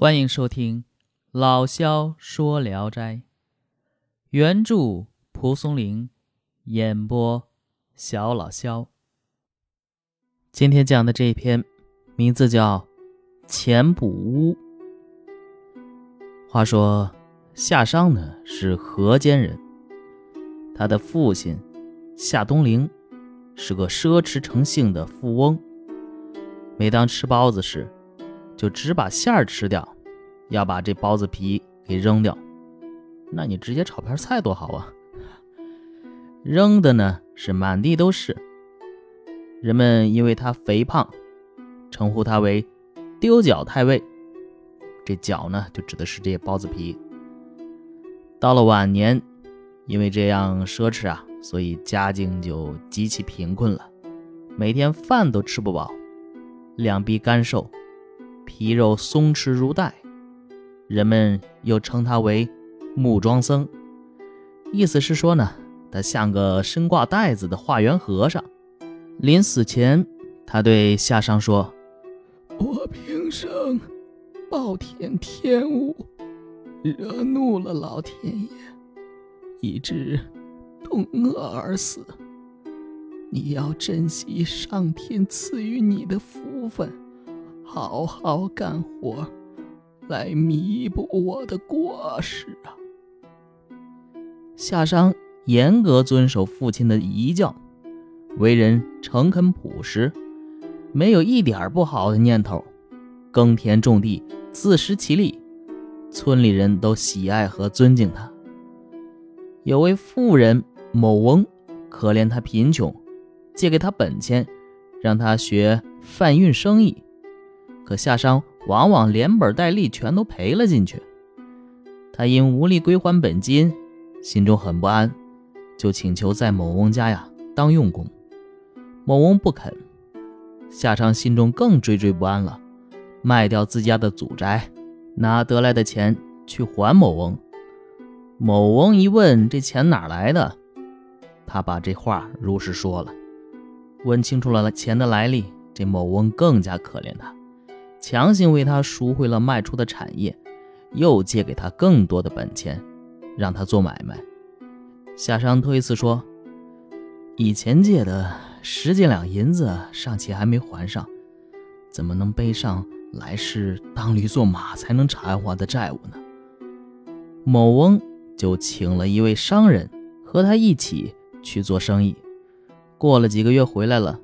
欢迎收听《老萧说聊斋》，原著蒲松龄，演播小老萧。今天讲的这一篇名字叫《钱补屋》。话说夏商呢是河间人，他的父亲夏东陵是个奢侈成性的富翁。每当吃包子时，就只把馅儿吃掉，要把这包子皮给扔掉。那你直接炒盘菜多好啊！扔的呢是满地都是。人们因为他肥胖，称呼他为“丢脚太尉”。这脚呢，就指的是这些包子皮。到了晚年，因为这样奢侈啊，所以家境就极其贫困了，每天饭都吃不饱，两臂干瘦。皮肉松弛如带，人们又称他为木桩僧，意思是说呢，他像个身挂袋子的化缘和尚。临死前，他对夏商说：“我平生暴殄天物，惹怒了老天爷，以致冻饿而死。你要珍惜上天赐予你的福分。”好好干活，来弥补我的过失啊！夏商严格遵守父亲的遗教，为人诚恳朴实，没有一点不好的念头，耕田种地，自食其力，村里人都喜爱和尊敬他。有位富人某翁，可怜他贫穷，借给他本钱，让他学贩运生意。可夏商往往连本带利全都赔了进去，他因无力归还本金，心中很不安，就请求在某翁家呀当用工。某翁不肯，夏商心中更惴惴不安了，卖掉自家的祖宅，拿得来的钱去还某翁。某翁一问这钱哪来的，他把这话如实说了。问清楚了钱的来历，这某翁更加可怜他。强行为他赎回了卖出的产业，又借给他更多的本钱，让他做买卖。夏商推辞说：“以前借的十几两银子尚且还没还上，怎么能背上来世当驴做马才能偿还的债务呢？”某翁就请了一位商人和他一起去做生意。过了几个月回来了，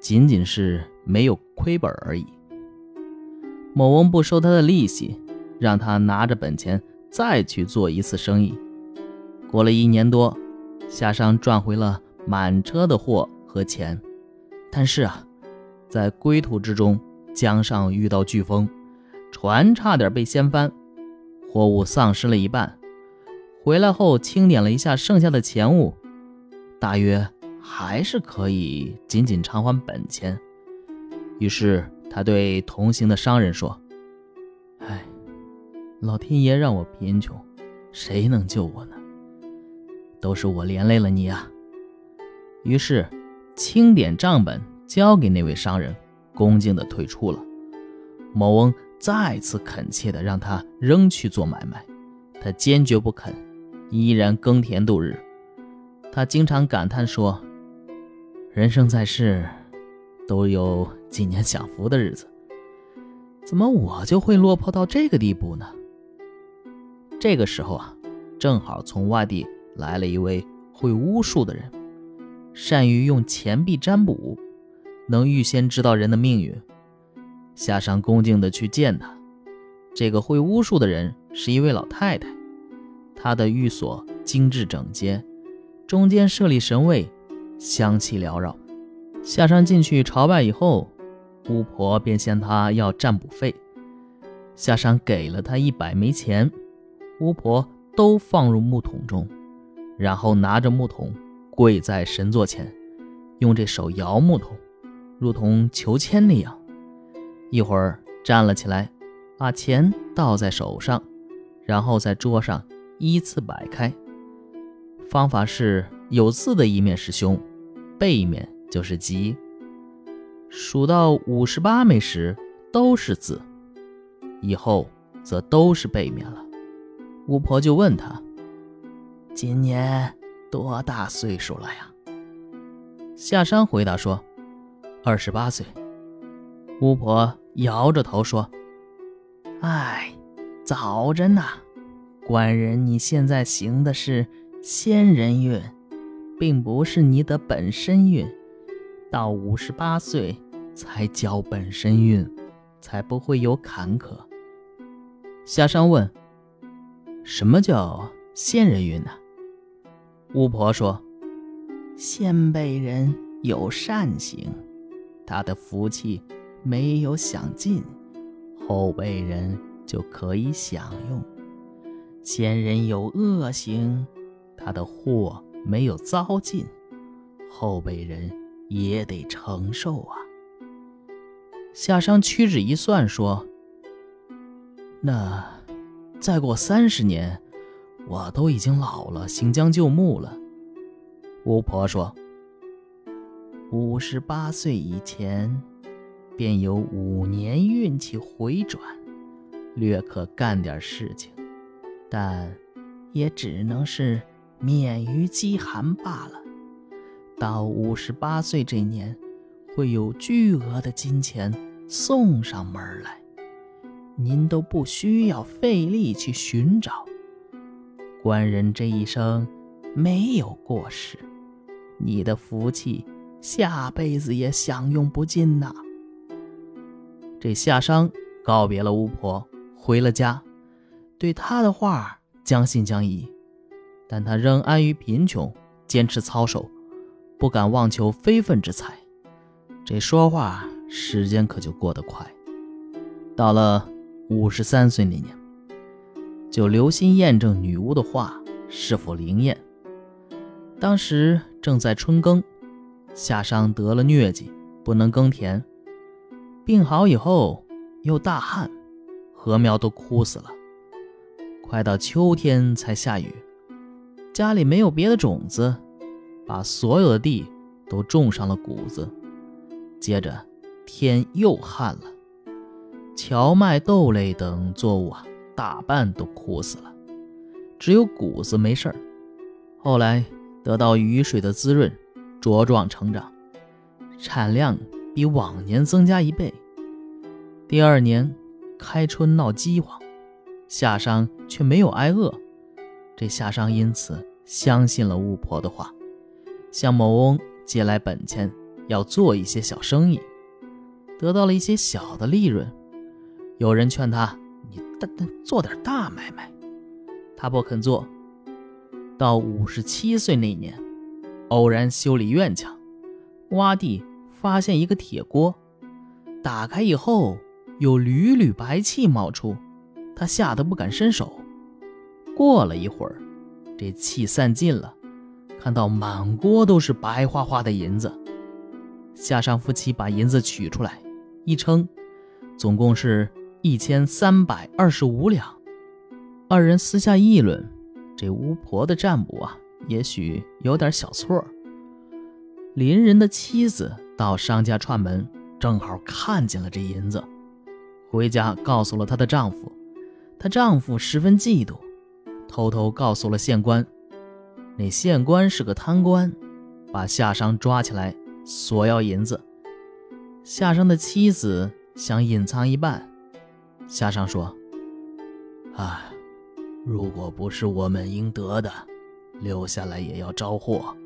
仅仅是没有亏本而已。某翁不收他的利息，让他拿着本钱再去做一次生意。过了一年多，夏商赚回了满车的货和钱，但是啊，在归途之中，江上遇到飓风，船差点被掀翻，货物丧失了一半。回来后清点了一下剩下的钱物，大约还是可以仅仅偿还本钱。于是。他对同行的商人说：“哎，老天爷让我贫穷，谁能救我呢？都是我连累了你啊！”于是清点账本交给那位商人，恭敬地退出了。某翁再次恳切地让他仍去做买卖，他坚决不肯，依然耕田度日。他经常感叹说：“人生在世。”都有几年享福的日子，怎么我就会落魄到这个地步呢？这个时候啊，正好从外地来了一位会巫术的人，善于用钱币占卜，能预先知道人的命运。夏商恭敬地去见他。这个会巫术的人是一位老太太，她的寓所精致整洁，中间设立神位，香气缭绕。夏商进去朝拜以后，巫婆便向他要占卜费。夏山给了他一百枚钱，巫婆都放入木桶中，然后拿着木桶跪在神座前，用这手摇木桶，如同求签那样。一会儿站了起来，把钱倒在手上，然后在桌上依次摆开。方法是有字的一面是凶，背面。就是吉。数到五十八枚时都是字，以后则都是背面了。巫婆就问他：“今年多大岁数了呀？”夏商回答说：“二十八岁。”巫婆摇着头说：“哎，早着呢。官人，你现在行的是仙人运，并不是你的本身运。到五十八岁才交本身运，才不会有坎坷。”夏商问：“什么叫仙人运呢？”巫婆说：“先辈人有善行，他的福气。”没有享尽，后辈人就可以享用；先人有恶行，他的祸没有遭尽，后辈人也得承受啊。夏商屈指一算，说：“那再过三十年，我都已经老了，行将就木了。”巫婆说：“五十八岁以前。”便有五年运气回转，略可干点事情，但也只能是免于饥寒罢了。到五十八岁这年，会有巨额的金钱送上门来，您都不需要费力去寻找。官人这一生没有过失，你的福气下辈子也享用不尽呐。这夏商告别了巫婆，回了家，对他的话将信将疑，但他仍安于贫穷，坚持操守，不敢妄求非分之财。这说话时间可就过得快，到了五十三岁那年，就留心验证女巫的话是否灵验。当时正在春耕，夏商得了疟疾，不能耕田。病好以后又大旱，禾苗都枯死了。快到秋天才下雨，家里没有别的种子，把所有的地都种上了谷子。接着天又旱了，荞麦、豆类等作物啊，大半都枯死了，只有谷子没事儿。后来得到雨水的滋润，茁壮成长，产量。比往年增加一倍。第二年开春闹饥荒，夏商却没有挨饿。这夏商因此相信了巫婆的话，向某翁借来本钱，要做一些小生意，得到了一些小的利润。有人劝他：“你大做点大买卖。”他不肯做。到五十七岁那年，偶然修理院墙，挖地。发现一个铁锅，打开以后有缕缕白气冒出，他吓得不敢伸手。过了一会儿，这气散尽了，看到满锅都是白花花的银子。夏商夫妻把银子取出来一称，总共是一千三百二十五两。二人私下议论，这巫婆的占卜啊，也许有点小错。邻人的妻子。到商家串门，正好看见了这银子，回家告诉了她的丈夫。她丈夫十分嫉妒，偷偷告诉了县官。那县官是个贪官，把夏商抓起来索要银子。夏商的妻子想隐藏一半，夏商说：“啊，如果不是我们应得的，留下来也要招祸。”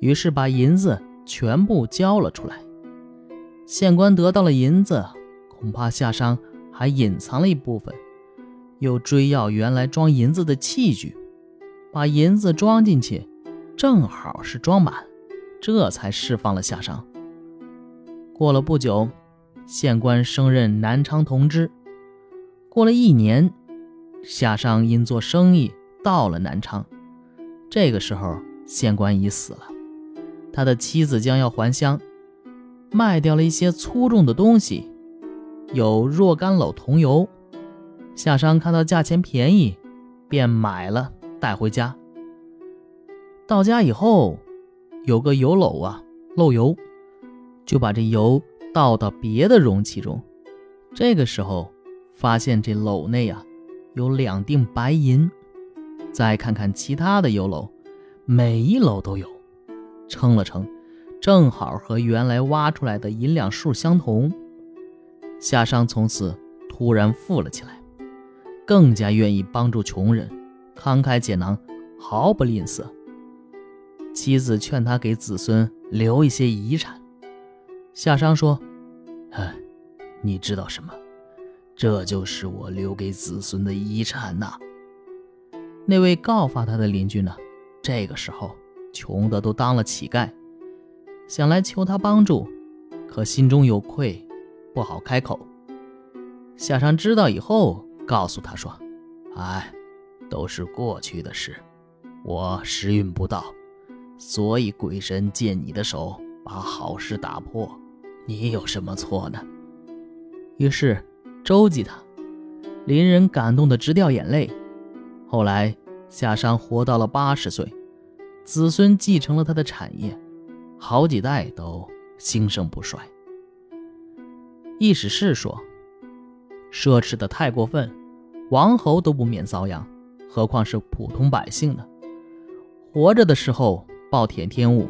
于是把银子。全部交了出来。县官得到了银子，恐怕夏商还隐藏了一部分，又追要原来装银子的器具，把银子装进去，正好是装满，这才释放了夏商。过了不久，县官升任南昌同知。过了一年，夏商因做生意到了南昌，这个时候县官已死了。他的妻子将要还乡，卖掉了一些粗重的东西，有若干篓桐油。夏商看到价钱便宜，便买了带回家。到家以后，有个油篓啊漏油，就把这油倒到别的容器中。这个时候，发现这篓内啊有两锭白银，再看看其他的油篓，每一篓都有，称了称，正好和原来挖出来的银两数相同。夏商从此突然富了起来，更加愿意帮助穷人，慷慨解囊，毫不吝啬。妻子劝他给子孙留一些遗产，夏商说：“哎，你知道什么？这就是我留给子孙的遗产呐。”那位告发他的邻居呢，这个时候穷的都当了乞丐，想来求他帮助，可心中有愧，不好开口。夏商知道以后，告诉他说：“哎，都是过去的事，我时运不到。”所以鬼神借你的手把好事打破，你有什么错呢？于是周济他，邻人感动得直掉眼泪。后来夏商活到了八十岁，子孙继承了他的产业，好几代都兴盛不衰。易史是说：“奢侈的太过分，王侯都不免遭殃，何况是普通百姓呢？活着的时候。”暴殄天物，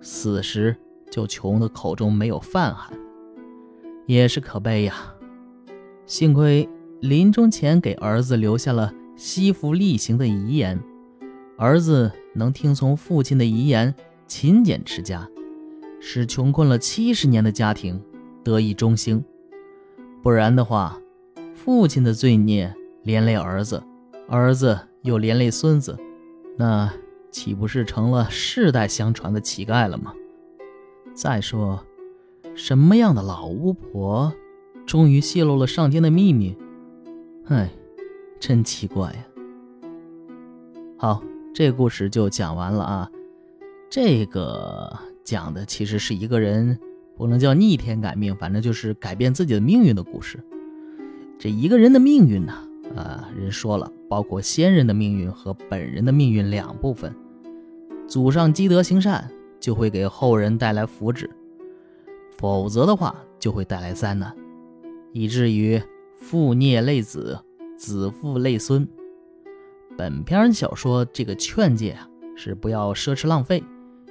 死时就穷的口中没有饭喊，也是可悲呀。幸亏临终前给儿子留下了惜福力行的遗言，儿子能听从父亲的遗言，勤俭持家，使穷困了七十年的家庭得以中兴。不然的话，父亲的罪孽连累儿子，儿子又连累孙子，那……岂不是成了世代相传的乞丐了吗？再说，什么样的老巫婆，终于泄露了上天的秘密？哎，真奇怪呀！好，这故事就讲完了啊。这个讲的其实是一个人不能叫逆天改命，反正就是改变自己的命运的故事。这一个人的命运呢，人说了，包括先人的命运和本人的命运两部分。祖上积德行善，就会给后人带来福祉；否则的话，就会带来灾难，以至于父孽累子，子父累孙。本篇小说这个劝诫啊，是不要奢侈浪费，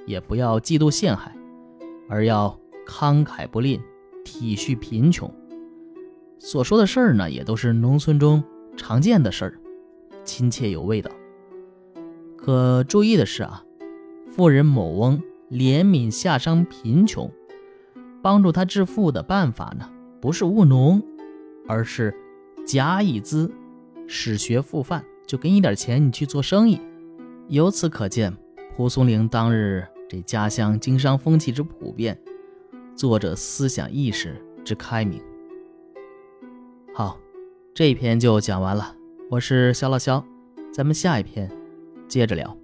也不要嫉妒陷害，而要慷慨不吝，体恤贫穷。所说的事儿呢，也都是农村中常见的事儿，亲切有味道。可注意的是啊。富人某翁怜悯夏商贫穷，帮助他致富的办法呢，不是务农，而是假以资，使学复范，就给你点钱，你去做生意。由此可见，蒲松龄当日这家乡经商风气之普遍，作者思想意识之开明。好，这一篇就讲完了。我是肖老肖，咱们下一篇接着聊。